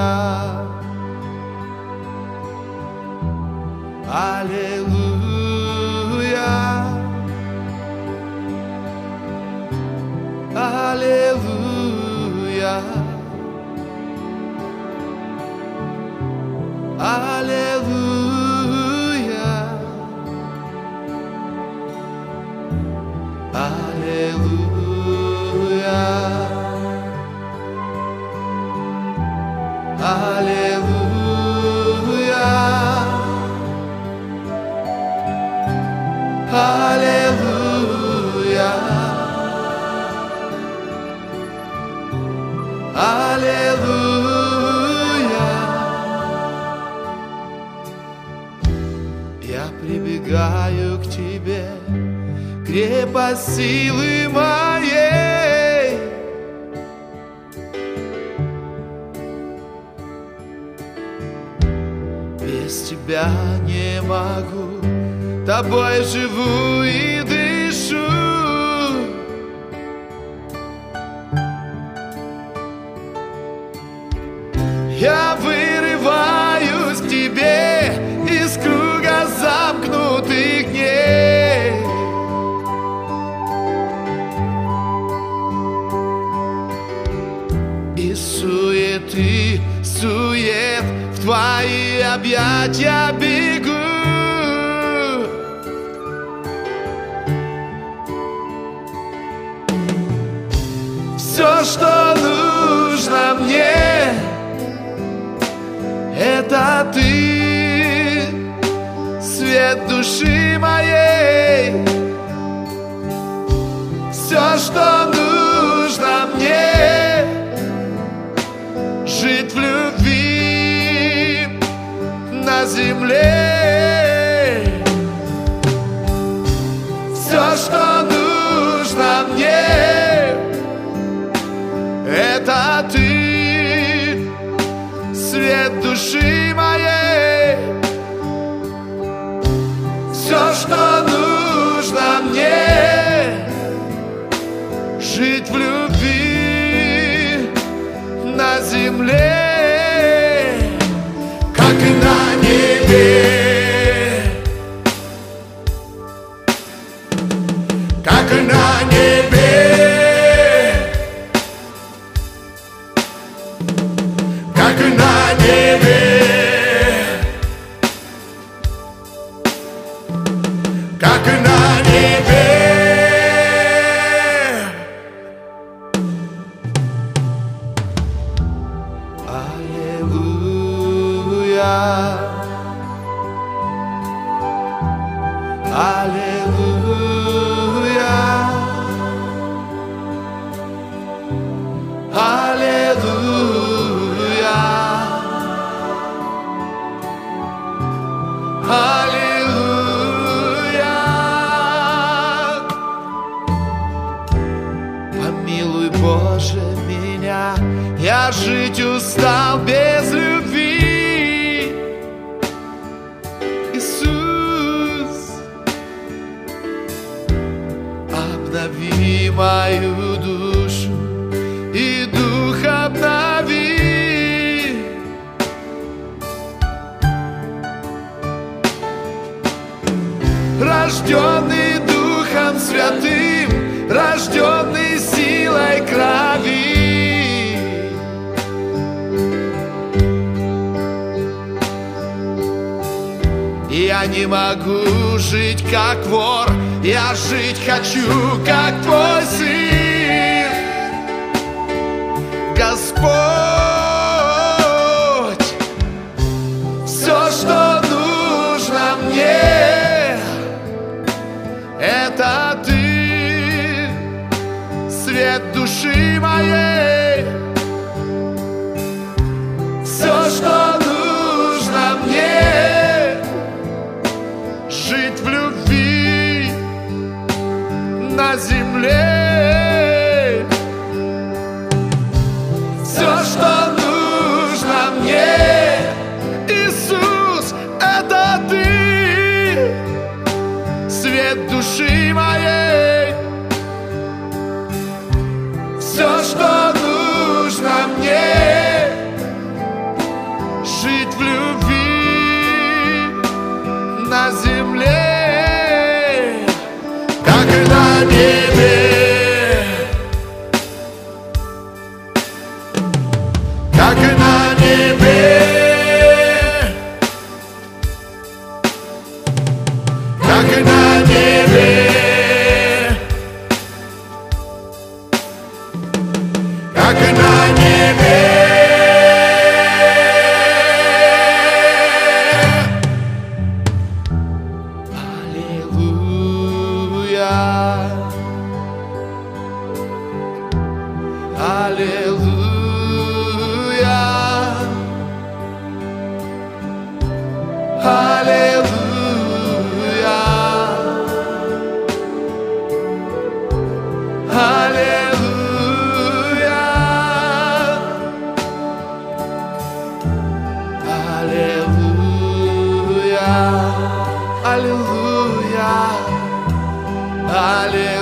glória. Aleluia. Aleluia. Прибегаю к тебе, крепость силы моей. Без тебя не могу, тобой живу твои объятия бегу. Все, что нужно мне, это ты, свет души моей. Земле. Все, что нужно мне, это ты, свет души моей. Все, что нужно мне, жить в любви на земле, olhar. Не могу жить как вор, я жить хочу как твой сын. Господь, все, что нужно мне, это ты, свет души моей. на небе. Как на небе. Как на небе. Как на небе. Hallelujah. Aleluia, aleluia,